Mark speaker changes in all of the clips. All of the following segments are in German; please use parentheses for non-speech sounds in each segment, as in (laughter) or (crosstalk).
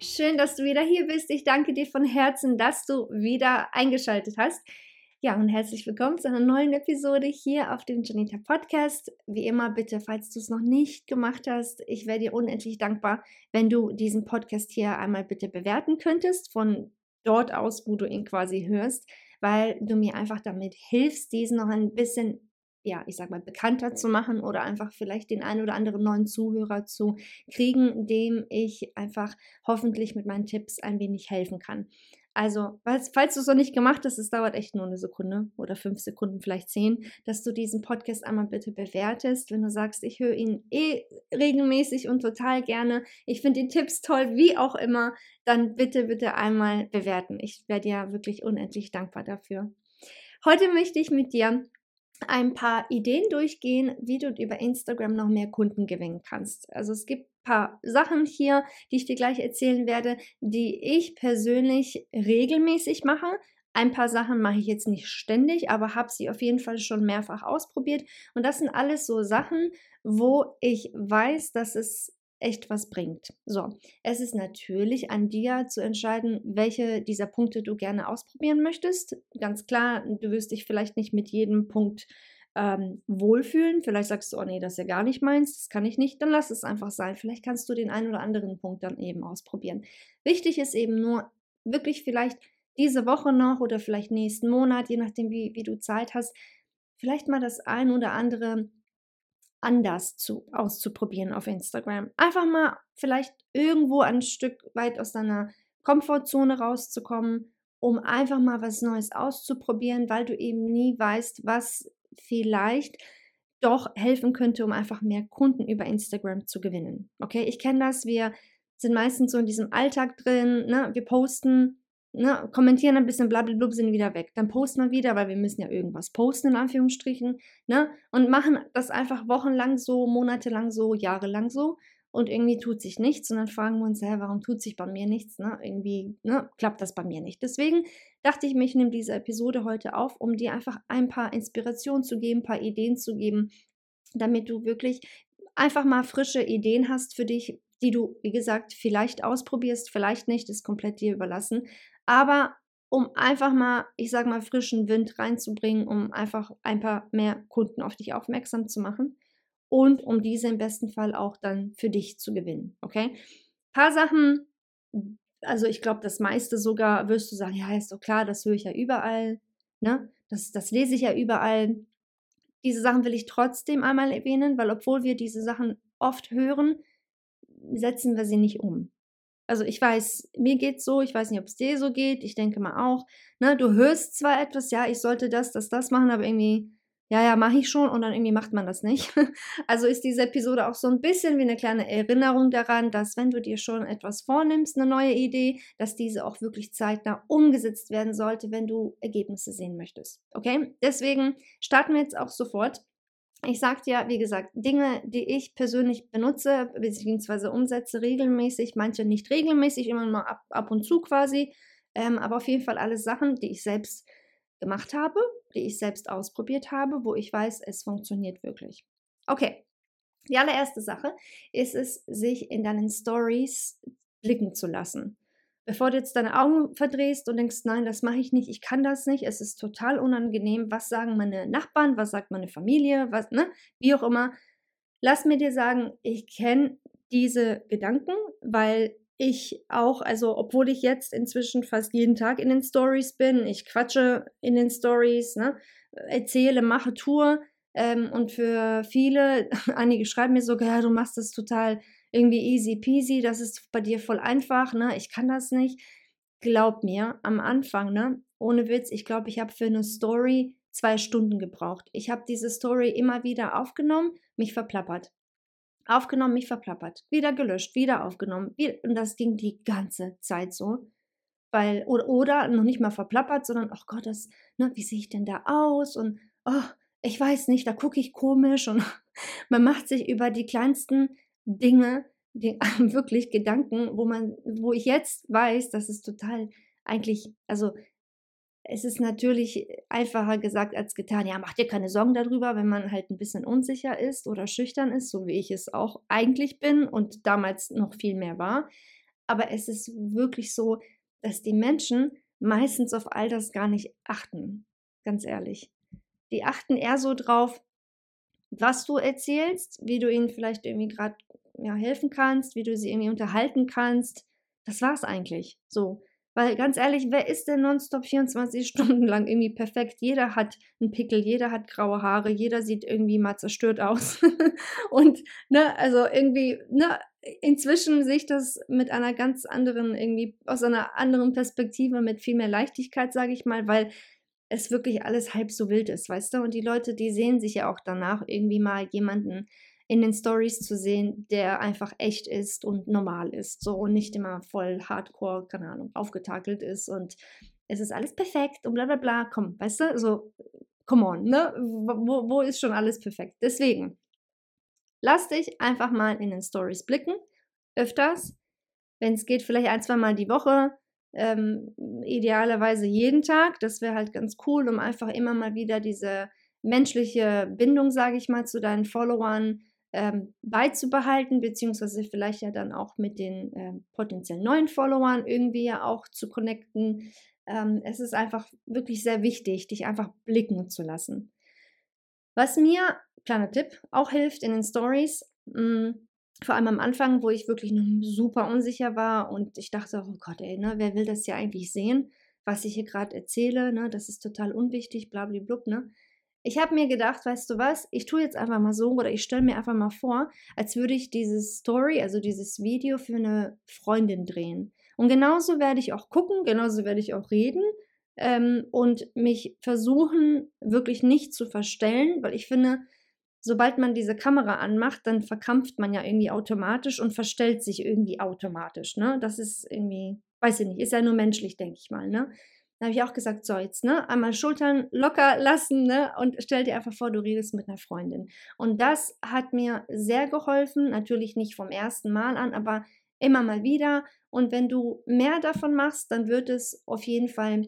Speaker 1: Schön, dass du wieder hier bist. Ich danke dir von Herzen, dass du wieder eingeschaltet hast. Ja, und herzlich willkommen zu einer neuen Episode hier auf dem Janita Podcast. Wie immer, bitte, falls du es noch nicht gemacht hast, ich wäre dir unendlich dankbar, wenn du diesen Podcast hier einmal bitte bewerten könntest, von dort aus, wo du ihn quasi hörst, weil du mir einfach damit hilfst, diesen noch ein bisschen ja, ich sag mal, bekannter zu machen oder einfach vielleicht den einen oder anderen neuen Zuhörer zu kriegen, dem ich einfach hoffentlich mit meinen Tipps ein wenig helfen kann. Also, falls, falls du es noch nicht gemacht hast, es dauert echt nur eine Sekunde oder fünf Sekunden, vielleicht zehn, dass du diesen Podcast einmal bitte bewertest. Wenn du sagst, ich höre ihn eh regelmäßig und total gerne, ich finde die Tipps toll, wie auch immer, dann bitte, bitte einmal bewerten. Ich werde dir wirklich unendlich dankbar dafür. Heute möchte ich mit dir ein paar Ideen durchgehen, wie du über Instagram noch mehr Kunden gewinnen kannst. Also es gibt ein paar Sachen hier, die ich dir gleich erzählen werde, die ich persönlich regelmäßig mache. Ein paar Sachen mache ich jetzt nicht ständig, aber habe sie auf jeden Fall schon mehrfach ausprobiert. Und das sind alles so Sachen, wo ich weiß, dass es echt was bringt. So, es ist natürlich an dir zu entscheiden, welche dieser Punkte du gerne ausprobieren möchtest. Ganz klar, du wirst dich vielleicht nicht mit jedem Punkt ähm, wohlfühlen. Vielleicht sagst du, oh nee, das ist ja gar nicht meins, das kann ich nicht, dann lass es einfach sein. Vielleicht kannst du den einen oder anderen Punkt dann eben ausprobieren. Wichtig ist eben nur wirklich vielleicht diese Woche noch oder vielleicht nächsten Monat, je nachdem, wie, wie du Zeit hast, vielleicht mal das ein oder andere anders zu, auszuprobieren auf Instagram. Einfach mal vielleicht irgendwo ein Stück weit aus deiner Komfortzone rauszukommen, um einfach mal was Neues auszuprobieren, weil du eben nie weißt, was vielleicht doch helfen könnte, um einfach mehr Kunden über Instagram zu gewinnen. Okay, ich kenne das, wir sind meistens so in diesem Alltag drin, ne? wir posten ne, kommentieren ein bisschen, blablabla, sind wieder weg. Dann posten wir wieder, weil wir müssen ja irgendwas posten, in Anführungsstrichen, ne, und machen das einfach wochenlang so, monatelang so, jahrelang so. Und irgendwie tut sich nichts und dann fragen wir uns, hä, warum tut sich bei mir nichts? Ne? Irgendwie ne, klappt das bei mir nicht. Deswegen dachte ich mir, ich nehme diese Episode heute auf, um dir einfach ein paar Inspirationen zu geben, ein paar Ideen zu geben, damit du wirklich einfach mal frische Ideen hast für dich, die du, wie gesagt, vielleicht ausprobierst, vielleicht nicht, ist komplett dir überlassen. Aber um einfach mal, ich sage mal, frischen Wind reinzubringen, um einfach ein paar mehr Kunden auf dich aufmerksam zu machen und um diese im besten Fall auch dann für dich zu gewinnen. Okay? Ein paar Sachen, also ich glaube, das meiste sogar wirst du sagen, ja, ist doch klar, das höre ich ja überall, ne? Das, das lese ich ja überall. Diese Sachen will ich trotzdem einmal erwähnen, weil obwohl wir diese Sachen oft hören, setzen wir sie nicht um also ich weiß, mir geht's so, ich weiß nicht, ob es dir so geht, ich denke mal auch, ne, du hörst zwar etwas, ja, ich sollte das, das, das machen, aber irgendwie, ja, ja, mache ich schon und dann irgendwie macht man das nicht. (laughs) Also ist diese Episode auch so ein bisschen wie eine kleine Erinnerung daran, dass wenn du dir schon etwas vornimmst, eine neue Idee, dass diese auch wirklich zeitnah umgesetzt werden sollte, wenn du Ergebnisse sehen möchtest. Okay? Deswegen starten wir jetzt auch sofort ich sagte ja, wie gesagt, Dinge, die ich persönlich benutze bzw. umsetze regelmäßig, manche nicht regelmäßig, immer mal ab, ab und zu quasi, ähm, aber auf jeden Fall alles Sachen, die ich selbst gemacht habe, die ich selbst ausprobiert habe, wo ich weiß, es funktioniert wirklich. Okay, die allererste Sache ist es, sich in deinen Stories blicken zu lassen bevor du jetzt deine Augen verdrehst und denkst, nein, das mache ich nicht, ich kann das nicht, es ist total unangenehm, was sagen meine Nachbarn, was sagt meine Familie, was, ne, wie auch immer. Lass mir dir sagen, ich kenne diese Gedanken, weil ich auch, also obwohl ich jetzt inzwischen fast jeden Tag in den Stories bin, ich quatsche in den Stories, ne, erzähle, mache Tour. Ähm, und für viele, (laughs) einige schreiben mir sogar, ja, du machst das total irgendwie easy peasy, das ist bei dir voll einfach, ne? Ich kann das nicht. Glaub mir, am Anfang, ne? Ohne Witz, ich glaube, ich habe für eine Story zwei Stunden gebraucht. Ich habe diese Story immer wieder aufgenommen, mich verplappert. Aufgenommen, mich verplappert. Wieder gelöscht, wieder aufgenommen. und das ging die ganze Zeit so. Weil, oder, oder noch nicht mal verplappert, sondern, oh Gott, das, ne, wie sehe ich denn da aus? Und, oh, ich weiß nicht, da gucke ich komisch. Und (laughs) man macht sich über die kleinsten Dinge, die, (laughs) wirklich Gedanken, wo man, wo ich jetzt weiß, dass es total eigentlich, also es ist natürlich einfacher gesagt als getan. Ja, mach dir keine Sorgen darüber, wenn man halt ein bisschen unsicher ist oder schüchtern ist, so wie ich es auch eigentlich bin und damals noch viel mehr war. Aber es ist wirklich so, dass die Menschen meistens auf all das gar nicht achten. Ganz ehrlich. Die achten eher so drauf, was du erzählst, wie du ihnen vielleicht irgendwie gerade ja, helfen kannst, wie du sie irgendwie unterhalten kannst. Das war's eigentlich. So. Weil ganz ehrlich, wer ist denn nonstop 24 (laughs) Stunden lang irgendwie perfekt? Jeder hat einen Pickel, jeder hat graue Haare, jeder sieht irgendwie mal zerstört aus. (laughs) und, ne, also irgendwie, ne, inzwischen sehe ich das mit einer ganz anderen, irgendwie aus einer anderen Perspektive, mit viel mehr Leichtigkeit, sage ich mal, weil es wirklich alles halb so wild ist, weißt du? Und die Leute, die sehen sich ja auch danach, irgendwie mal jemanden in den Stories zu sehen, der einfach echt ist und normal ist, so und nicht immer voll hardcore, keine Ahnung, aufgetakelt ist und es ist alles perfekt und bla bla bla. Komm, weißt du, so, come on, ne? Wo, wo ist schon alles perfekt? Deswegen, lass dich einfach mal in den Stories blicken, öfters, wenn es geht, vielleicht ein, zwei Mal die Woche, ähm, idealerweise jeden Tag. Das wäre halt ganz cool, um einfach immer mal wieder diese menschliche Bindung, sage ich mal, zu deinen Followern ähm, beizubehalten, beziehungsweise vielleicht ja dann auch mit den ähm, potenziell neuen Followern irgendwie ja auch zu connecten. Ähm, es ist einfach wirklich sehr wichtig, dich einfach blicken zu lassen. Was mir, kleiner Tipp, auch hilft in den Stories, mh, mm, vor allem am Anfang, wo ich wirklich noch super unsicher war und ich dachte, oh Gott, ey, ne, wer will das ja eigentlich sehen, was ich hier gerade erzähle, ne, das ist total unwichtig, blablablub, ne. Ich habe mir gedacht, weißt du was, ich tue jetzt einfach mal so oder ich stelle mir einfach mal vor, als würde ich dieses Story, also dieses Video für eine Freundin drehen. Und genauso werde ich auch gucken, genauso werde ich auch reden ähm, und mich versuchen, wirklich nicht zu verstellen, weil ich finde, sobald man diese Kamera anmacht, dann verkrampft man ja irgendwie automatisch und verstellt sich irgendwie automatisch. Ne? Das ist irgendwie, weiß ich nicht, ist ja nur menschlich, denke ich mal. Ne? Da habe ich auch gesagt, so jetzt, ne, einmal Schultern locker lassen, ne, und stell dir einfach vor, du redest mit einer Freundin. Und das hat mir sehr geholfen, natürlich nicht vom ersten Mal an, aber immer mal wieder. Und wenn du mehr davon machst, dann wird es auf jeden Fall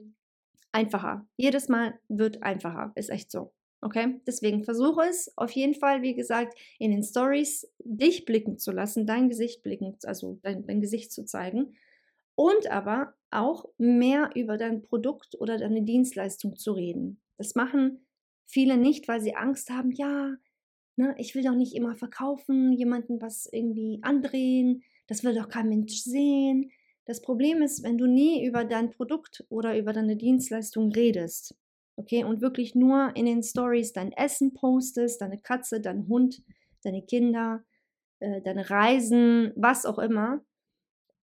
Speaker 1: einfacher. Jedes Mal wird einfacher, ist echt so. Okay, deswegen versuche es auf jeden Fall, wie gesagt, in den Stories dich blicken zu lassen, dein Gesicht blicken, also dein, dein Gesicht zu zeigen und aber auch mehr über dein Produkt oder deine Dienstleistung zu reden. Das machen viele nicht, weil sie Angst haben, ja, ne, ich will doch nicht immer verkaufen, jemanden was irgendwie andrehen, das will doch kein Mensch sehen. Das Problem ist, wenn du nie über dein Produkt oder über deine Dienstleistung redest, Okay, und wirklich nur in den Stories dein Essen postest, deine Katze, dein Hund, deine Kinder, äh, deine Reisen, was auch immer.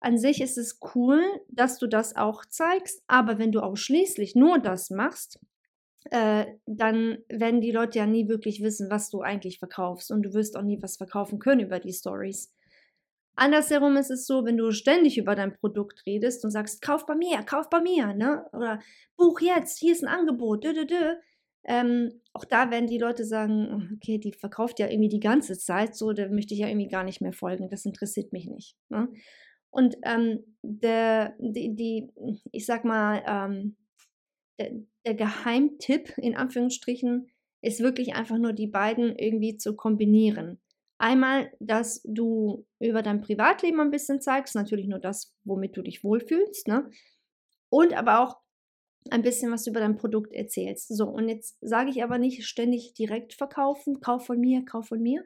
Speaker 1: An sich ist es cool, dass du das auch zeigst, aber wenn du ausschließlich nur das machst, äh, dann werden die Leute ja nie wirklich wissen, was du eigentlich verkaufst und du wirst auch nie was verkaufen können über die Stories. Andersherum ist es so, wenn du ständig über dein Produkt redest und sagst, kauf bei mir, kauf bei mir, ne? Oder buch jetzt, hier ist ein Angebot, dö, dö, dö. Ähm, auch da werden die Leute sagen, okay, die verkauft ja irgendwie die ganze Zeit, so, da möchte ich ja irgendwie gar nicht mehr folgen, das interessiert mich nicht. Ne? Und ähm, der, die, die, ich sag mal, ähm, der, der Geheimtipp in Anführungsstrichen ist wirklich einfach nur die beiden irgendwie zu kombinieren. Einmal, dass du über dein Privatleben ein bisschen zeigst, natürlich nur das, womit du dich wohlfühlst, ne? Und aber auch ein bisschen was über dein Produkt erzählst. So, und jetzt sage ich aber nicht ständig direkt verkaufen, kauf von mir, kauf von mir,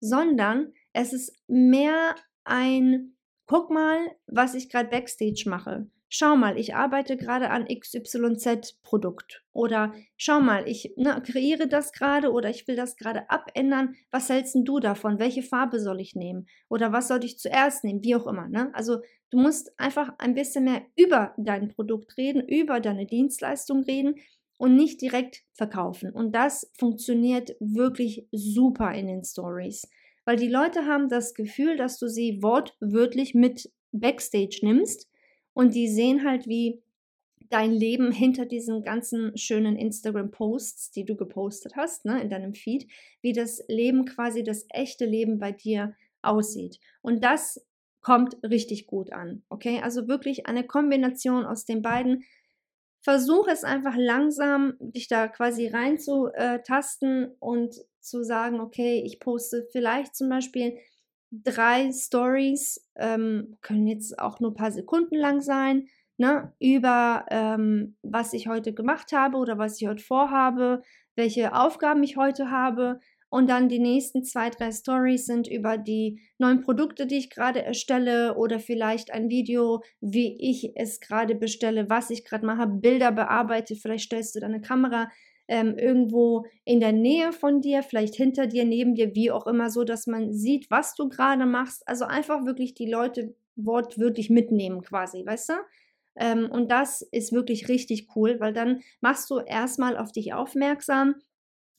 Speaker 1: sondern es ist mehr ein guck mal, was ich gerade backstage mache. Schau mal, ich arbeite gerade an XYZ-Produkt. Oder schau mal, ich ne, kreiere das gerade oder ich will das gerade abändern. Was hältst du davon? Welche Farbe soll ich nehmen? Oder was soll ich zuerst nehmen? Wie auch immer. Ne? Also du musst einfach ein bisschen mehr über dein Produkt reden, über deine Dienstleistung reden und nicht direkt verkaufen. Und das funktioniert wirklich super in den Stories, weil die Leute haben das Gefühl, dass du sie wortwörtlich mit Backstage nimmst und die sehen halt, wie dein Leben hinter diesen ganzen schönen Instagram-Posts, die du gepostet hast, ne, in deinem Feed, wie das Leben quasi, das echte Leben bei dir aussieht. Und das kommt richtig gut an. Okay, also wirklich eine Kombination aus den beiden versuch es einfach langsam, dich da quasi reinzutasten und zu sagen, okay, ich poste vielleicht zum Beispiel drei Stories, ähm, können jetzt auch nur ein paar Sekunden lang sein, ne, über ähm, was ich heute gemacht habe oder was ich heute vorhabe, welche Aufgaben ich heute habe, und dann die nächsten zwei, drei Stories sind über die neuen Produkte, die ich gerade erstelle oder vielleicht ein Video, wie ich es gerade bestelle, was ich gerade mache, Bilder bearbeite. Vielleicht stellst du deine Kamera ähm, irgendwo in der Nähe von dir, vielleicht hinter dir, neben dir, wie auch immer, so dass man sieht, was du gerade machst. Also einfach wirklich die Leute wortwörtlich mitnehmen quasi, weißt du? Ähm, und das ist wirklich richtig cool, weil dann machst du erstmal auf dich aufmerksam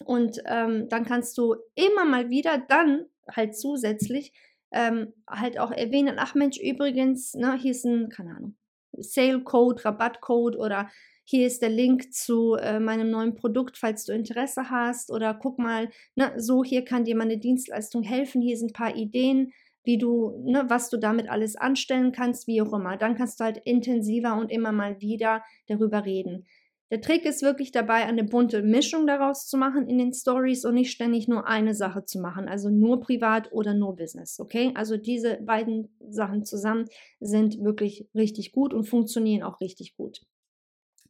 Speaker 1: und ähm, dann kannst du immer mal wieder dann halt zusätzlich ähm, halt auch erwähnen, ach Mensch, übrigens, ne, hier ist ein, keine Ahnung, Sale-Code, Rabattcode oder hier ist der Link zu äh, meinem neuen Produkt, falls du Interesse hast oder guck mal, ne, so hier kann dir meine Dienstleistung helfen, hier sind ein paar Ideen, wie du, ne, was du damit alles anstellen kannst, wie auch immer. Dann kannst du halt intensiver und immer mal wieder darüber reden. Der Trick ist wirklich dabei, eine bunte Mischung daraus zu machen in den Stories und nicht ständig nur eine Sache zu machen, also nur privat oder nur Business, okay? Also diese beiden Sachen zusammen sind wirklich richtig gut und funktionieren auch richtig gut.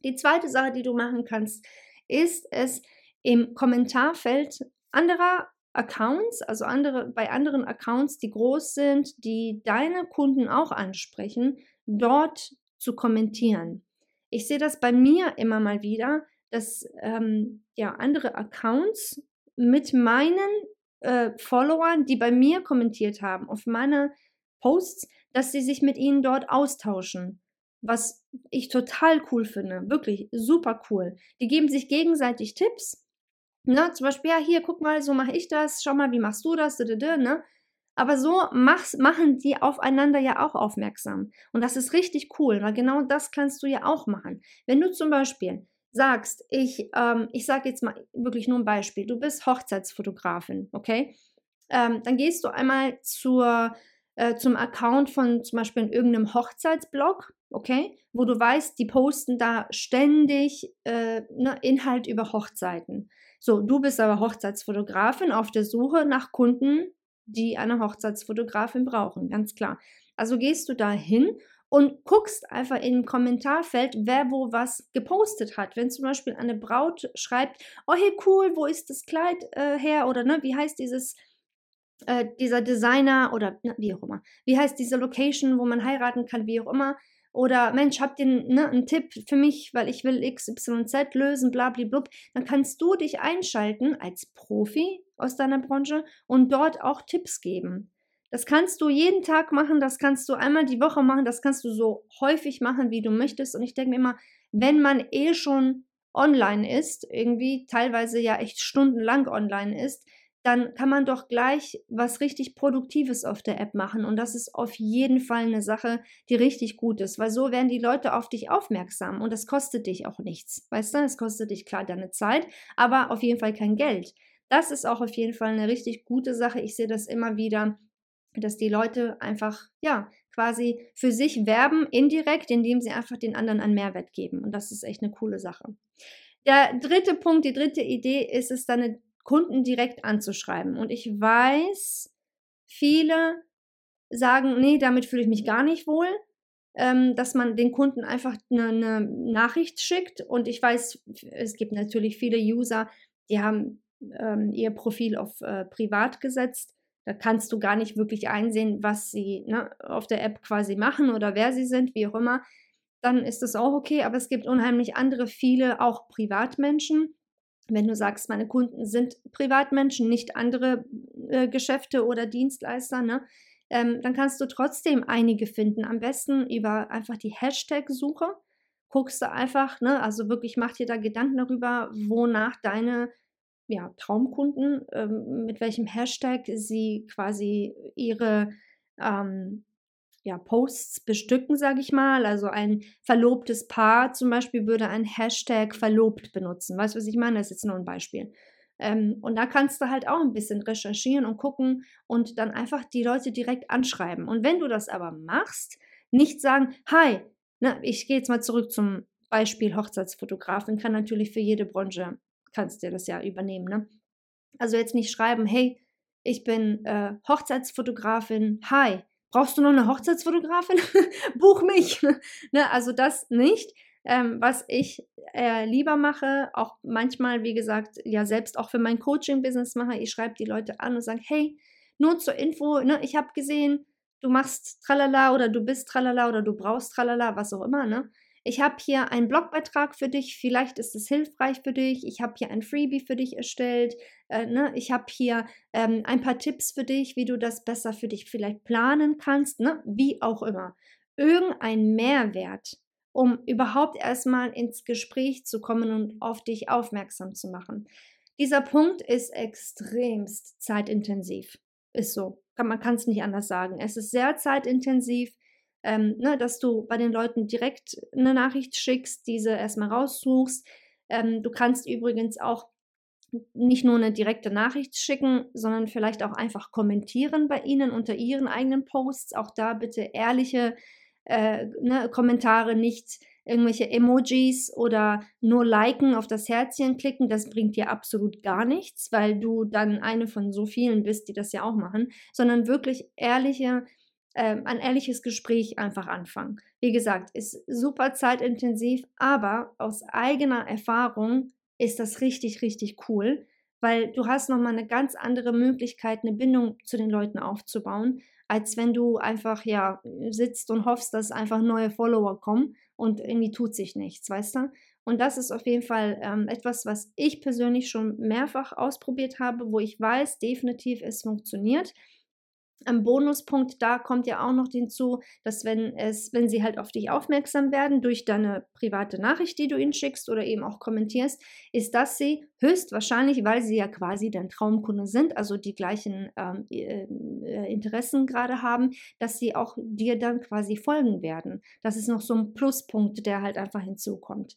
Speaker 1: Die zweite Sache, die du machen kannst, ist es im Kommentarfeld anderer Accounts, also andere, bei anderen Accounts, die groß sind, die deine Kunden auch ansprechen, dort zu kommentieren. Ich sehe das bei mir immer mal wieder, dass ähm, ja, andere Accounts mit meinen äh, Followern, die bei mir kommentiert haben, auf meine Posts, dass sie sich mit ihnen dort austauschen. Was ich total cool finde. Wirklich super cool. Die geben sich gegenseitig Tipps. Ne? Zum Beispiel, ja, hier, guck mal, so mache ich das. Schau mal, wie machst du das? Ne? Aber so mach's, machen die aufeinander ja auch aufmerksam. Und das ist richtig cool, weil genau das kannst du ja auch machen. Wenn du zum Beispiel sagst, ich, ähm, ich sage jetzt mal wirklich nur ein Beispiel, du bist Hochzeitsfotografin, okay? Ähm, dann gehst du einmal zur, äh, zum Account von zum Beispiel in irgendeinem Hochzeitsblog, okay? Wo du weißt, die posten da ständig äh, ne, Inhalt über Hochzeiten. So, du bist aber Hochzeitsfotografin auf der Suche nach Kunden die eine Hochzeitsfotografin brauchen, ganz klar. Also gehst du da hin und guckst einfach im Kommentarfeld, wer wo was gepostet hat. Wenn zum Beispiel eine Braut schreibt, oh hey cool, wo ist das Kleid äh, her oder ne, wie heißt dieses äh, dieser Designer oder na, wie auch immer, wie heißt diese Location, wo man heiraten kann, wie auch immer. Oder Mensch, habt ihr ne, einen Tipp für mich, weil ich will XYZ lösen, blablablub, dann kannst du dich einschalten als Profi aus deiner Branche und dort auch Tipps geben. Das kannst du jeden Tag machen, das kannst du einmal die Woche machen, das kannst du so häufig machen, wie du möchtest. Und ich denke mir immer, wenn man eh schon online ist, irgendwie teilweise ja echt stundenlang online ist, dann kann man doch gleich was richtig Produktives auf der App machen. Und das ist auf jeden Fall eine Sache, die richtig gut ist, weil so werden die Leute auf dich aufmerksam und das kostet dich auch nichts. Weißt du, es kostet dich klar deine Zeit, aber auf jeden Fall kein Geld. Das ist auch auf jeden Fall eine richtig gute Sache. Ich sehe das immer wieder, dass die Leute einfach, ja, quasi für sich werben, indirekt, indem sie einfach den anderen einen Mehrwert geben. Und das ist echt eine coole Sache. Der dritte Punkt, die dritte Idee ist es, deine Kunden direkt anzuschreiben. Und ich weiß, viele sagen, nee, damit fühle ich mich gar nicht wohl, ähm, dass man den Kunden einfach eine, eine Nachricht schickt. Und ich weiß, es gibt natürlich viele User, die haben ähm, ihr Profil auf äh, privat gesetzt. Da kannst du gar nicht wirklich einsehen, was sie ne, auf der App quasi machen oder wer sie sind, wie auch immer. Dann ist das auch okay, aber es gibt unheimlich andere, viele auch Privatmenschen. Wenn du sagst, meine Kunden sind Privatmenschen, nicht andere äh, Geschäfte oder Dienstleister, ne, ähm, dann kannst du trotzdem einige finden. Am besten über einfach die Hashtag-Suche. Guckst du einfach, ne, also wirklich mach dir da Gedanken darüber, wonach deine ja, Traumkunden, ähm, mit welchem Hashtag sie quasi ihre ähm, ja, Posts bestücken, sage ich mal. Also ein verlobtes Paar zum Beispiel würde ein Hashtag verlobt benutzen. Weißt du, was ich meine? Das ist jetzt nur ein Beispiel. Ähm, und da kannst du halt auch ein bisschen recherchieren und gucken und dann einfach die Leute direkt anschreiben. Und wenn du das aber machst, nicht sagen, hi, ne, ich gehe jetzt mal zurück zum Beispiel Hochzeitsfotografin, kann natürlich für jede Branche, kannst du das ja übernehmen. Ne? Also jetzt nicht schreiben, hey, ich bin äh, Hochzeitsfotografin, hi, brauchst du noch eine Hochzeitsfotografin? (laughs) Buch mich. (laughs) ne, also das nicht, ähm, was ich äh, lieber mache, auch manchmal, wie gesagt, ja selbst auch für mein Coaching-Business mache, ich schreibe die Leute an und sage, hey, nur zur Info, ne, ich habe gesehen, du machst tralala oder du bist tralala oder du brauchst tralala, was auch immer, ne? Ich habe hier einen Blogbeitrag für dich, vielleicht ist es hilfreich für dich. Ich habe hier ein Freebie für dich erstellt. Äh, ne? Ich habe hier ähm, ein paar Tipps für dich, wie du das besser für dich vielleicht planen kannst, ne? wie auch immer. Irgendein Mehrwert, um überhaupt erstmal ins Gespräch zu kommen und auf dich aufmerksam zu machen. Dieser Punkt ist extremst zeitintensiv. Ist so. Man kann es nicht anders sagen. Es ist sehr zeitintensiv, ähm, ne, dass du bei den Leuten direkt eine Nachricht schickst, diese erstmal raussuchst. Ähm, du kannst übrigens auch nicht nur eine direkte Nachricht schicken, sondern vielleicht auch einfach kommentieren bei ihnen unter ihren eigenen Posts. Auch da bitte ehrliche äh, ne, Kommentare, nicht irgendwelche Emojis oder nur liken, auf das Herzchen klicken, das bringt dir absolut gar nichts, weil du dann eine von so vielen bist, die das ja auch machen, sondern wirklich ehrliche, äh, ein ehrliches Gespräch einfach anfangen. Wie gesagt, ist super zeitintensiv, aber aus eigener Erfahrung ist das richtig, richtig cool, weil du hast nochmal eine ganz andere Möglichkeit, eine Bindung zu den Leuten aufzubauen, als wenn du einfach ja sitzt und hoffst, dass einfach neue Follower kommen und irgendwie tut sich nichts, weißt du? Und das ist auf jeden Fall ähm, etwas, was ich persönlich schon mehrfach ausprobiert habe, wo ich weiß, definitiv es funktioniert. Ein Bonuspunkt da kommt ja auch noch hinzu, dass wenn es, wenn sie halt auf dich aufmerksam werden durch deine private Nachricht, die du ihnen schickst oder eben auch kommentierst, ist, dass sie höchstwahrscheinlich, weil sie ja quasi dein Traumkunde sind, also die gleichen ähm, äh, Interessen gerade haben, dass sie auch dir dann quasi folgen werden. Das ist noch so ein Pluspunkt, der halt einfach hinzukommt.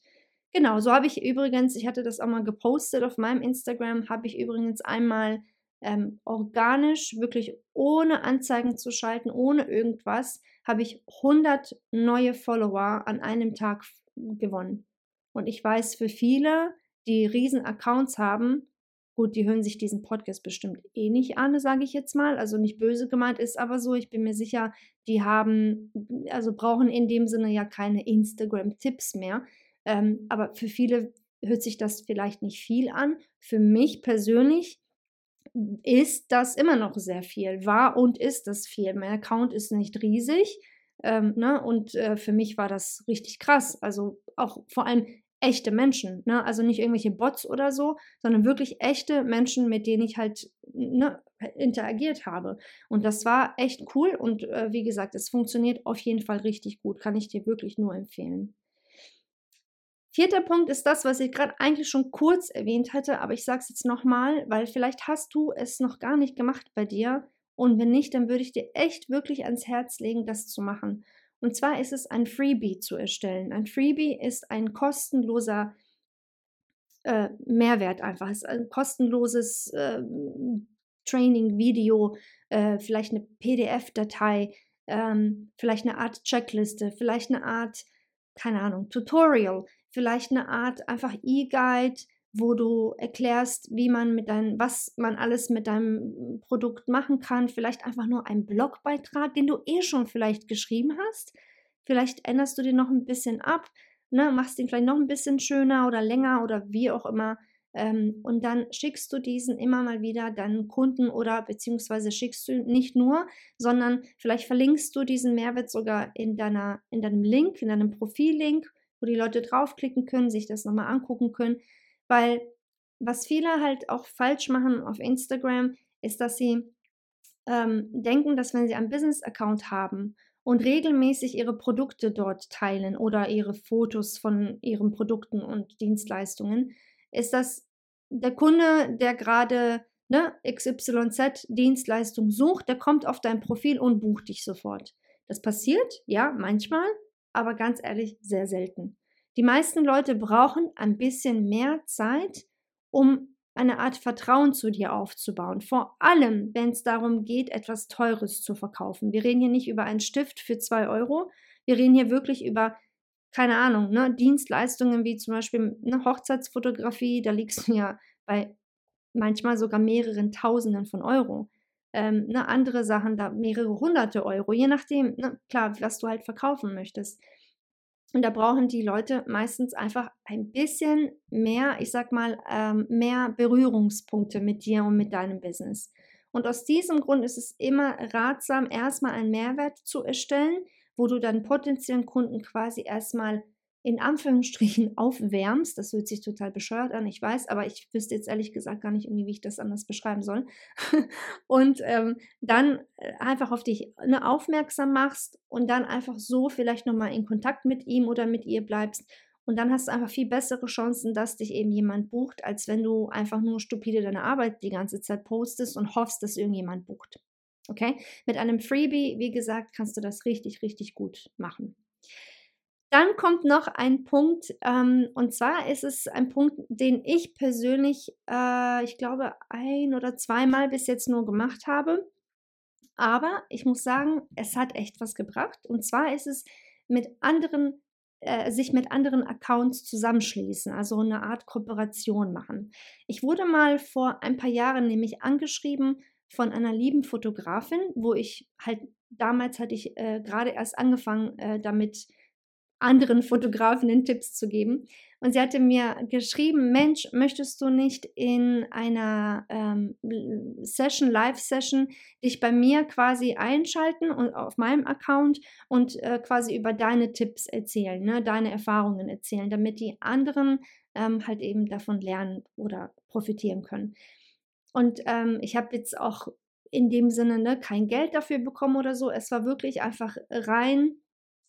Speaker 1: Genau, so habe ich übrigens, ich hatte das auch mal gepostet auf meinem Instagram, habe ich übrigens einmal ähm, organisch, wirklich ohne Anzeigen zu schalten, ohne irgendwas, habe ich 100 neue Follower an einem Tag gewonnen. Und ich weiß, für viele, die riesen Accounts haben, gut, die hören sich diesen Podcast bestimmt eh nicht an, sage ich jetzt mal. Also nicht böse gemeint ist aber so. Ich bin mir sicher, die haben, also brauchen in dem Sinne ja keine Instagram-Tipps mehr. Ähm, aber für viele hört sich das vielleicht nicht viel an. Für mich persönlich ist das immer noch sehr viel. War und ist das viel. Mein Account ist nicht riesig. Ähm, ne? Und äh, für mich war das richtig krass. Also auch vor allem echte Menschen. Ne? Also nicht irgendwelche Bots oder so, sondern wirklich echte Menschen, mit denen ich halt ne, interagiert habe. Und das war echt cool. Und äh, wie gesagt, es funktioniert auf jeden Fall richtig gut. Kann ich dir wirklich nur empfehlen. Vierter Punkt ist das, was ich gerade eigentlich schon kurz erwähnt hatte, aber ich sage es jetzt nochmal, weil vielleicht hast du es noch gar nicht gemacht bei dir und wenn nicht, dann würde ich dir echt wirklich ans Herz legen, das zu machen. Und zwar ist es ein Freebie zu erstellen. Ein Freebie ist ein kostenloser äh, Mehrwert einfach. Es ist ein kostenloses äh, Training-Video, äh, vielleicht eine PDF-Datei, ähm, vielleicht eine Art Checkliste, vielleicht eine Art, keine Ahnung, Tutorial vielleicht eine Art einfach E-Guide, wo du erklärst, wie man mit deinem, was man alles mit deinem Produkt machen kann. Vielleicht einfach nur ein Blogbeitrag, den du eh schon vielleicht geschrieben hast. Vielleicht änderst du den noch ein bisschen ab, ne, machst den vielleicht noch ein bisschen schöner oder länger oder wie auch immer. Ähm, und dann schickst du diesen immer mal wieder deinen Kunden oder beziehungsweise schickst du nicht nur, sondern vielleicht verlinkst du diesen Mehrwert sogar in, deiner, in deinem Link, in deinem Profillink, wo die Leute draufklicken können, sich das nochmal angucken können. Weil was viele halt auch falsch machen auf Instagram, ist, dass sie ähm, denken, dass wenn sie einen Business-Account haben und regelmäßig ihre Produkte dort teilen oder ihre Fotos von ihren Produkten und Dienstleistungen, ist das der Kunde, der gerade ne, XYZ Dienstleistung sucht, der kommt auf dein Profil und bucht dich sofort. Das passiert, ja, manchmal, aber ganz ehrlich, sehr selten. Die meisten Leute brauchen ein bisschen mehr Zeit, um eine Art Vertrauen zu dir aufzubauen. Vor allem, wenn es darum geht, etwas Teures zu verkaufen. Wir reden hier nicht über einen Stift für zwei Euro. Wir reden hier wirklich über keine Ahnung, ne, Dienstleistungen wie zum Beispiel eine Hochzeitsfotografie, da liegst du ja bei manchmal sogar mehreren Tausenden von Euro. Ähm, ne, andere Sachen da mehrere hunderte Euro, je nachdem, ne, klar, was du halt verkaufen möchtest. Und da brauchen die Leute meistens einfach ein bisschen mehr, ich sag mal, ähm, mehr Berührungspunkte mit dir und mit deinem Business. Und aus diesem Grund ist es immer ratsam, erstmal einen Mehrwert zu erstellen, wo du dann potenziellen Kunden quasi erstmal in Anführungsstrichen (laughs) aufwärmst. Das hört sich total bescheuert an, ich weiß, aber ich wüsste jetzt ehrlich gesagt gar nicht irgendwie, wie ich das anders beschreiben soll. (laughs) und ähm, dann äh, einfach auf dich ne, aufmerksam machst und dann einfach so vielleicht nochmal in Kontakt mit ihm oder mit ihr bleibst. Und dann hast du einfach viel bessere Chancen, dass dich eben jemand bucht, als wenn du einfach nur stupide deine Arbeit die ganze Zeit postest und hoffst, dass irgendjemand bucht. Okay? Mit einem Freebie, wie gesagt, kannst du das richtig, richtig gut machen. Dann kommt noch ein Punkt, ähm, und zwar ist es ein Punkt, den ich persönlich, äh, ich glaube, ein oder zweimal bis jetzt nur gemacht habe. Aber ich muss sagen, es hat echt was gebracht. Und zwar ist es mit anderen, äh, sich mit anderen Accounts zusammenschließen, also eine Art Kooperation machen. Ich wurde mal vor ein paar Jahren nämlich angeschrieben von einer lieben Fotografin, wo ich halt damals hatte ich äh, gerade erst angefangen, äh, damit anderen Fotografinnen Tipps zu geben. Und sie hatte mir geschrieben, Mensch, möchtest du nicht in einer ähm, Session, Live-Session, dich bei mir quasi einschalten und auf meinem Account und äh, quasi über deine Tipps erzählen, ne, deine Erfahrungen erzählen, damit die anderen ähm, halt eben davon lernen oder profitieren können. Und ähm, ich habe jetzt auch in dem Sinne ne, kein Geld dafür bekommen oder so. Es war wirklich einfach rein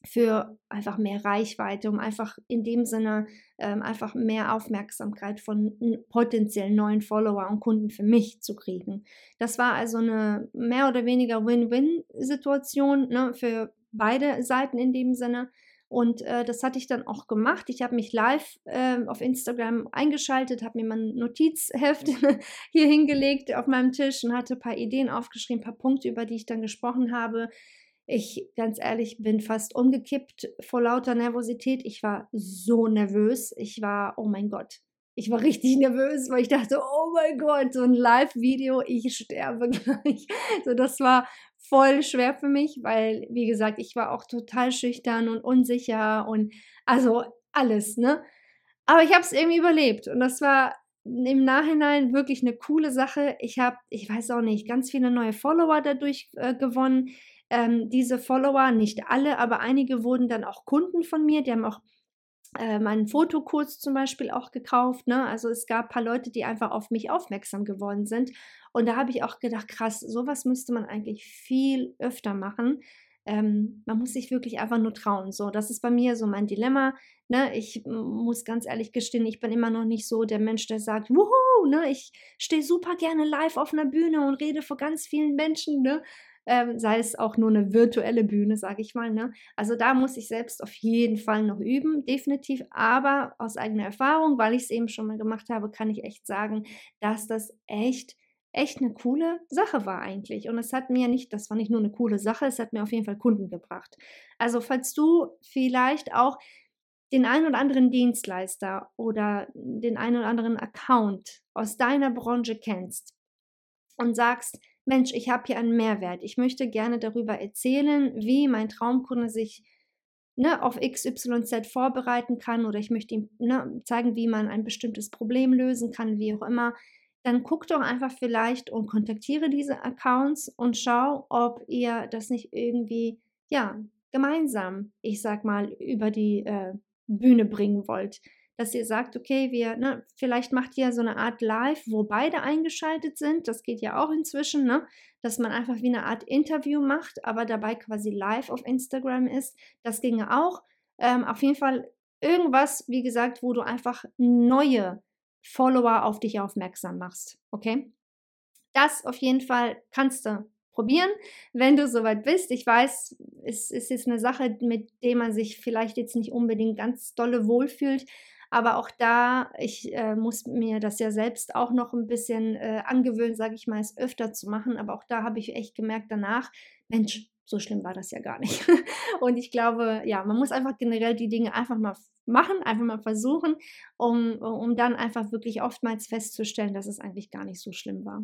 Speaker 1: für einfach mehr Reichweite, um einfach in dem Sinne ähm, einfach mehr Aufmerksamkeit von potenziellen neuen Follower und Kunden für mich zu kriegen. Das war also eine mehr oder weniger Win-Win-Situation ne, für beide Seiten in dem Sinne. Und äh, das hatte ich dann auch gemacht. Ich habe mich live äh, auf Instagram eingeschaltet, habe mir mein Notizheft (laughs) hier hingelegt auf meinem Tisch und hatte ein paar Ideen aufgeschrieben, ein paar Punkte, über die ich dann gesprochen habe. Ich, ganz ehrlich, bin fast umgekippt vor lauter Nervosität. Ich war so nervös. Ich war, oh mein Gott, ich war (laughs) richtig nervös, weil ich dachte, oh mein Gott, so ein Live-Video, ich sterbe (laughs) gleich. So, das war voll schwer für mich, weil, wie gesagt, ich war auch total schüchtern und unsicher und also alles, ne? Aber ich habe es irgendwie überlebt und das war im Nachhinein wirklich eine coole Sache. Ich habe, ich weiß auch nicht, ganz viele neue Follower dadurch äh, gewonnen. Ähm, diese Follower, nicht alle, aber einige wurden dann auch Kunden von mir. Die haben auch meinen Fotokurs zum Beispiel auch gekauft. Ne? Also es gab ein paar Leute, die einfach auf mich aufmerksam geworden sind. Und da habe ich auch gedacht, krass, sowas müsste man eigentlich viel öfter machen. Ähm, man muss sich wirklich einfach nur trauen. So, das ist bei mir so mein Dilemma. Ne? Ich muss ganz ehrlich gestehen, ich bin immer noch nicht so der Mensch, der sagt, wuhu, ne? ich stehe super gerne live auf einer Bühne und rede vor ganz vielen Menschen. Ne? Ähm, sei es auch nur eine virtuelle Bühne, sage ich mal. Ne? Also da muss ich selbst auf jeden Fall noch üben, definitiv. Aber aus eigener Erfahrung, weil ich es eben schon mal gemacht habe, kann ich echt sagen, dass das echt echt eine coole Sache war eigentlich. Und es hat mir nicht, das war nicht nur eine coole Sache, es hat mir auf jeden Fall Kunden gebracht. Also falls du vielleicht auch den einen oder anderen Dienstleister oder den einen oder anderen Account aus deiner Branche kennst und sagst, Mensch, ich habe hier einen Mehrwert. Ich möchte gerne darüber erzählen, wie mein Traumkunde sich ne, auf XYZ vorbereiten kann oder ich möchte ihm ne, zeigen, wie man ein bestimmtes Problem lösen kann, wie auch immer, dann guck doch einfach vielleicht und kontaktiere diese Accounts und schau, ob ihr das nicht irgendwie, ja, gemeinsam, ich sag mal, über die äh, Bühne bringen wollt. Dass ihr sagt, okay, wir, ne, vielleicht macht ihr so eine Art Live, wo beide eingeschaltet sind. Das geht ja auch inzwischen, ne? Dass man einfach wie eine Art Interview macht, aber dabei quasi live auf Instagram ist. Das ginge auch. Ähm, auf jeden Fall irgendwas, wie gesagt, wo du einfach neue Follower auf dich aufmerksam machst. Okay? Das auf jeden Fall kannst du probieren, wenn du soweit bist. Ich weiß, es, ist eine Sache, mit der man sich vielleicht jetzt nicht unbedingt ganz dolle wohlfühlt. Aber auch da, ich äh, muss mir das ja selbst auch noch ein bisschen äh, angewöhnen, sage ich mal, es öfter zu machen. Aber auch da habe ich echt gemerkt danach, Mensch, so schlimm war das ja gar nicht. (laughs) Und ich glaube, ja, man muss einfach generell die Dinge einfach mal machen, einfach mal versuchen, um, um dann einfach wirklich oftmals festzustellen, dass es eigentlich gar nicht so schlimm war.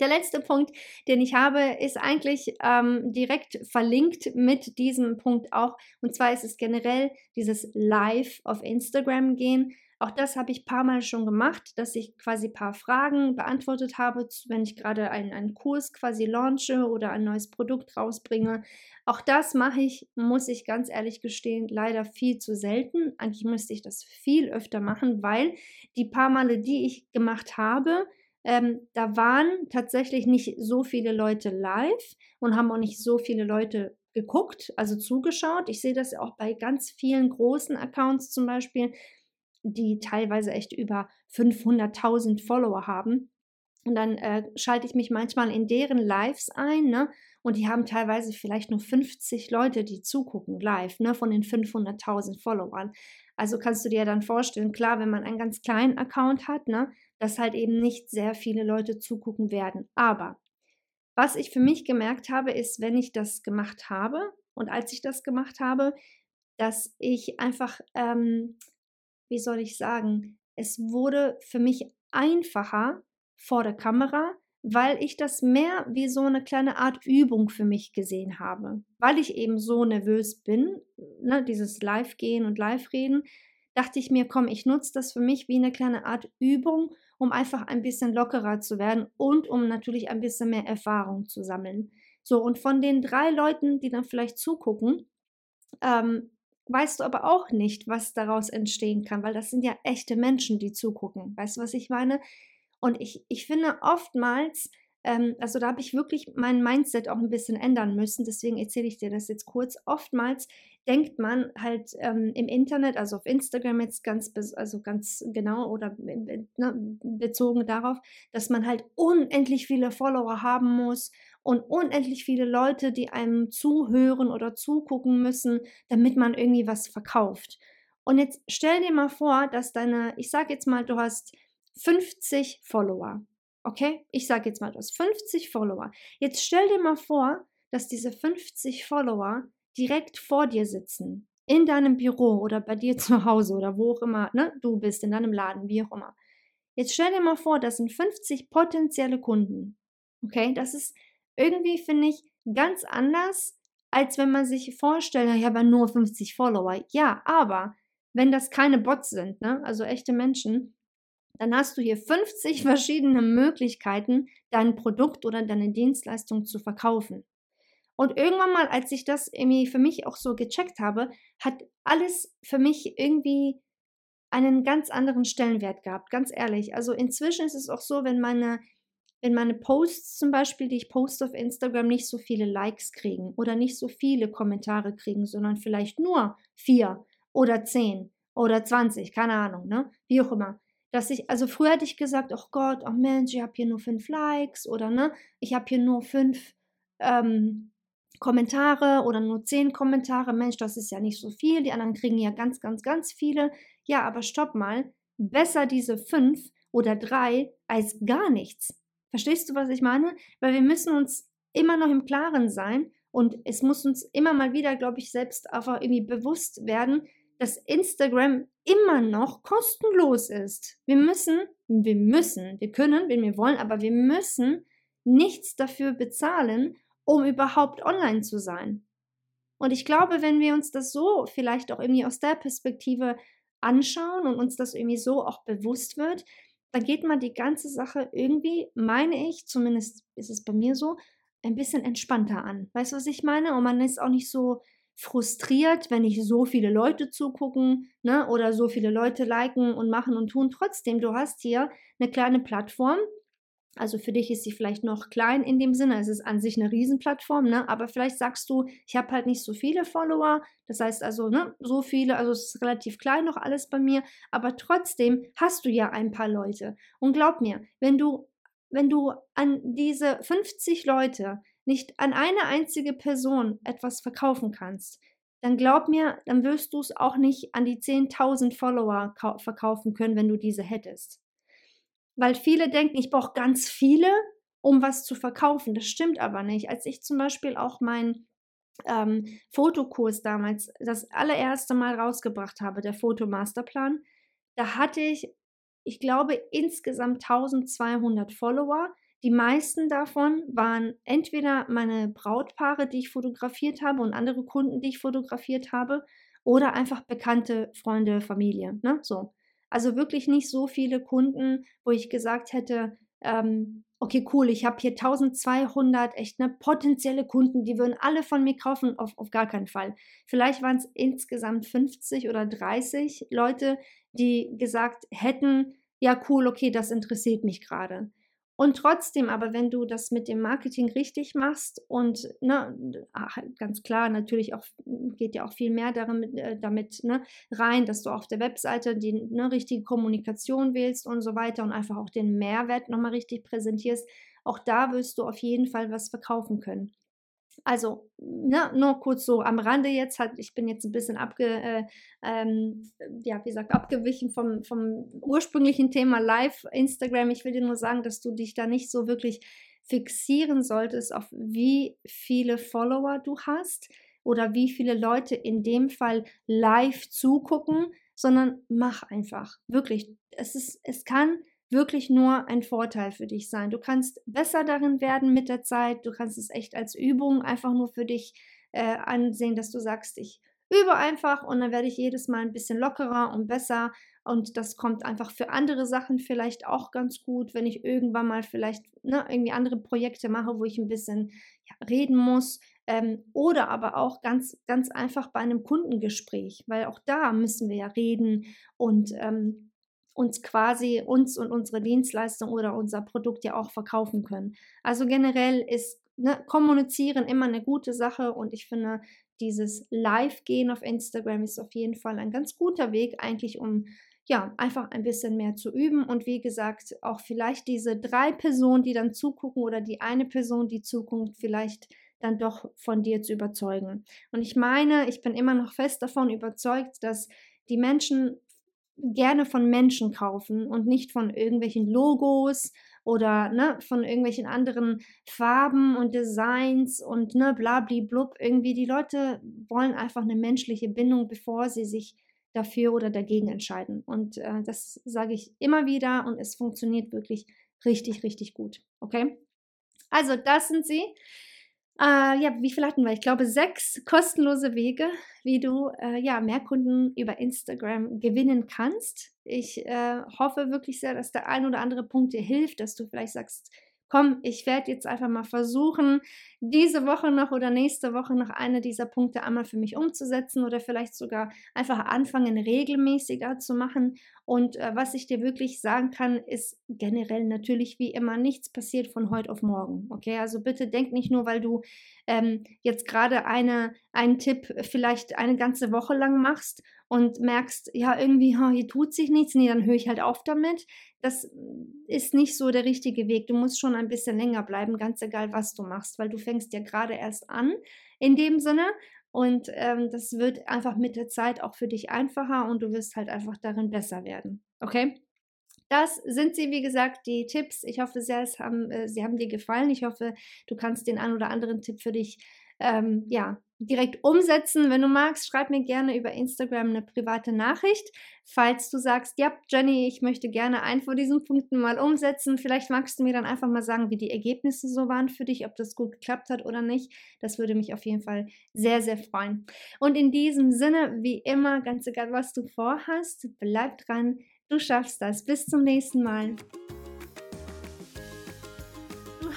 Speaker 1: Der letzte Punkt, den ich habe, ist eigentlich ähm, direkt verlinkt mit diesem Punkt auch. Und zwar ist es generell dieses Live auf Instagram gehen. Auch das habe ich ein paar Mal schon gemacht, dass ich quasi ein paar Fragen beantwortet habe, wenn ich gerade einen, einen Kurs quasi launche oder ein neues Produkt rausbringe. Auch das mache ich, muss ich ganz ehrlich gestehen, leider viel zu selten. Eigentlich müsste ich das viel öfter machen, weil die paar Male, die ich gemacht habe, ähm, da waren tatsächlich nicht so viele Leute live und haben auch nicht so viele Leute geguckt, also zugeschaut. Ich sehe das auch bei ganz vielen großen Accounts zum Beispiel, die teilweise echt über 500.000 Follower haben. Und dann äh, schalte ich mich manchmal in deren Lives ein, ne? Und die haben teilweise vielleicht nur 50 Leute, die zugucken live, ne, von den 500.000 Followern. Also kannst du dir dann vorstellen, klar, wenn man einen ganz kleinen Account hat, ne, dass halt eben nicht sehr viele Leute zugucken werden. Aber was ich für mich gemerkt habe, ist, wenn ich das gemacht habe und als ich das gemacht habe, dass ich einfach, ähm, wie soll ich sagen, es wurde für mich einfacher vor der Kamera, weil ich das mehr wie so eine kleine Art Übung für mich gesehen habe. Weil ich eben so nervös bin, ne, dieses Live-Gehen und Live-Reden, dachte ich mir, komm, ich nutze das für mich wie eine kleine Art Übung, um einfach ein bisschen lockerer zu werden und um natürlich ein bisschen mehr Erfahrung zu sammeln. So, und von den drei Leuten, die dann vielleicht zugucken, ähm, weißt du aber auch nicht, was daraus entstehen kann, weil das sind ja echte Menschen, die zugucken. Weißt du, was ich meine? Und ich, ich finde oftmals, ähm, also da habe ich wirklich mein Mindset auch ein bisschen ändern müssen, deswegen erzähle ich dir das jetzt kurz. Oftmals denkt man halt ähm, im Internet, also auf Instagram jetzt ganz, also ganz genau oder ne, bezogen darauf, dass man halt unendlich viele Follower haben muss und unendlich viele Leute, die einem zuhören oder zugucken müssen, damit man irgendwie was verkauft. Und jetzt stell dir mal vor, dass deine, ich sage jetzt mal, du hast 50 Follower. Okay? Ich sage jetzt mal, du hast 50 Follower. Jetzt stell dir mal vor, dass diese 50 Follower direkt vor dir sitzen. In deinem Büro oder bei dir (laughs) zu Hause oder wo auch immer ne, du bist, in deinem Laden, wie auch immer. Jetzt stell dir mal vor, das sind 50 potenzielle Kunden. Okay? Das ist irgendwie, finde ich, ganz anders, als wenn man sich vorstellt, ich habe nur 50 Follower. Ja, aber wenn das keine Bots sind, ne, also echte Menschen, dann hast du hier 50 verschiedene Möglichkeiten, dein Produkt oder deine Dienstleistung zu verkaufen. Und irgendwann mal, als ich das irgendwie für mich auch so gecheckt habe, hat alles für mich irgendwie einen ganz anderen Stellenwert gehabt, ganz ehrlich. Also inzwischen ist es auch so, wenn meine, wenn meine Posts zum Beispiel, die ich poste auf Instagram, nicht so viele Likes kriegen oder nicht so viele Kommentare kriegen, sondern vielleicht nur vier oder zehn oder zwanzig, keine Ahnung, ne? Wie auch immer dass ich, also früher hätte ich gesagt, oh Gott, oh Mensch, ich habe hier nur fünf Likes oder ne, ich habe hier nur fünf ähm, Kommentare oder nur zehn Kommentare. Mensch, das ist ja nicht so viel. Die anderen kriegen ja ganz, ganz, ganz viele. Ja, aber stopp mal. Besser diese fünf oder drei als gar nichts. Verstehst du, was ich meine? Weil wir müssen uns immer noch im Klaren sein und es muss uns immer mal wieder, glaube ich, selbst einfach irgendwie bewusst werden, dass Instagram immer noch kostenlos ist. Wir müssen, wir müssen, wir können, wenn wir wollen, aber wir müssen nichts dafür bezahlen, um überhaupt online zu sein. Und ich glaube, wenn wir uns das so vielleicht auch irgendwie aus der Perspektive anschauen und uns das irgendwie so auch bewusst wird, dann geht man die ganze Sache irgendwie, meine ich, zumindest ist es bei mir so, ein bisschen entspannter an. Weißt du, was ich meine? Und man ist auch nicht so frustriert, wenn nicht so viele Leute zugucken, ne, oder so viele Leute liken und machen und tun. Trotzdem, du hast hier eine kleine Plattform, also für dich ist sie vielleicht noch klein in dem Sinne, es ist an sich eine Riesenplattform, ne? aber vielleicht sagst du, ich habe halt nicht so viele Follower, das heißt also ne, so viele, also es ist relativ klein noch alles bei mir, aber trotzdem hast du ja ein paar Leute. Und glaub mir, wenn du, wenn du an diese 50 Leute nicht an eine einzige Person etwas verkaufen kannst, dann glaub mir, dann wirst du es auch nicht an die 10.000 Follower verkaufen können, wenn du diese hättest. Weil viele denken, ich brauche ganz viele, um was zu verkaufen. Das stimmt aber nicht. Als ich zum Beispiel auch meinen ähm, Fotokurs damals das allererste Mal rausgebracht habe, der Fotomasterplan, da hatte ich, ich glaube, insgesamt 1200 Follower. Die meisten davon waren entweder meine Brautpaare, die ich fotografiert habe und andere Kunden, die ich fotografiert habe, oder einfach bekannte Freunde, Familie. Ne? So. Also wirklich nicht so viele Kunden, wo ich gesagt hätte, ähm, okay, cool, ich habe hier 1200 echt ne, potenzielle Kunden, die würden alle von mir kaufen, auf, auf gar keinen Fall. Vielleicht waren es insgesamt 50 oder 30 Leute, die gesagt hätten, ja cool, okay, das interessiert mich gerade. Und trotzdem, aber wenn du das mit dem Marketing richtig machst und ne, ach, ganz klar, natürlich auch geht ja auch viel mehr darin, äh, damit ne, rein, dass du auf der Webseite die ne, richtige Kommunikation wählst und so weiter und einfach auch den Mehrwert nochmal richtig präsentierst. Auch da wirst du auf jeden Fall was verkaufen können. Also, ne, nur kurz so am Rande jetzt, halt, ich bin jetzt ein bisschen abge, äh, ähm, ja, wie gesagt, abgewichen vom, vom ursprünglichen Thema Live Instagram. Ich will dir nur sagen, dass du dich da nicht so wirklich fixieren solltest, auf wie viele Follower du hast oder wie viele Leute in dem Fall live zugucken, sondern mach einfach. Wirklich. Es ist, es kann wirklich nur ein Vorteil für dich sein. Du kannst besser darin werden mit der Zeit. Du kannst es echt als Übung einfach nur für dich äh, ansehen, dass du sagst, ich übe einfach und dann werde ich jedes Mal ein bisschen lockerer und besser. Und das kommt einfach für andere Sachen vielleicht auch ganz gut, wenn ich irgendwann mal vielleicht ne, irgendwie andere Projekte mache, wo ich ein bisschen ja, reden muss. Ähm, oder aber auch ganz, ganz einfach bei einem Kundengespräch, weil auch da müssen wir ja reden und ähm, uns quasi uns und unsere Dienstleistung oder unser Produkt ja auch verkaufen können. Also generell ist ne, Kommunizieren immer eine gute Sache und ich finde, dieses Live-Gehen auf Instagram ist auf jeden Fall ein ganz guter Weg, eigentlich um ja, einfach ein bisschen mehr zu üben und wie gesagt, auch vielleicht diese drei Personen, die dann zugucken oder die eine Person, die zuguckt, vielleicht dann doch von dir zu überzeugen. Und ich meine, ich bin immer noch fest davon überzeugt, dass die Menschen gerne von Menschen kaufen und nicht von irgendwelchen Logos oder ne, von irgendwelchen anderen Farben und Designs und ne, blub. Irgendwie die Leute wollen einfach eine menschliche Bindung, bevor sie sich dafür oder dagegen entscheiden. Und äh, das sage ich immer wieder und es funktioniert wirklich richtig, richtig gut. Okay? Also, das sind sie. Äh, ja, wie viel hatten wir? Ich glaube, sechs kostenlose Wege, wie du äh, ja, mehr Kunden über Instagram gewinnen kannst. Ich äh, hoffe wirklich sehr, dass der ein oder andere Punkt dir hilft, dass du vielleicht sagst, komm, ich werde jetzt einfach mal versuchen, diese Woche noch oder nächste Woche noch eine dieser Punkte einmal für mich umzusetzen oder vielleicht sogar einfach anfangen, regelmäßiger zu machen. Und äh, was ich dir wirklich sagen kann, ist generell natürlich wie immer nichts passiert von heute auf morgen. Okay, also bitte denk nicht nur, weil du ähm, jetzt gerade eine, einen Tipp vielleicht eine ganze Woche lang machst und merkst, ja, irgendwie, oh, hier tut sich nichts, nee, dann höre ich halt auf damit. Das ist nicht so der richtige Weg. Du musst schon ein bisschen länger bleiben, ganz egal, was du machst, weil du fängst ja gerade erst an in dem Sinne. Und ähm, das wird einfach mit der Zeit auch für dich einfacher und du wirst halt einfach darin besser werden. Okay? Das sind sie, wie gesagt, die Tipps. Ich hoffe sehr, haben, äh, sie haben dir gefallen. Ich hoffe, du kannst den einen oder anderen Tipp für dich ähm, ja, direkt umsetzen. Wenn du magst, schreib mir gerne über Instagram eine private Nachricht. Falls du sagst, ja, Jenny, ich möchte gerne einen von diesen Punkten mal umsetzen, vielleicht magst du mir dann einfach mal sagen, wie die Ergebnisse so waren für dich, ob das gut geklappt hat oder nicht. Das würde mich auf jeden Fall sehr, sehr freuen. Und in diesem Sinne, wie immer, ganz egal, was du vorhast, bleib dran. Du schaffst das. Bis zum nächsten Mal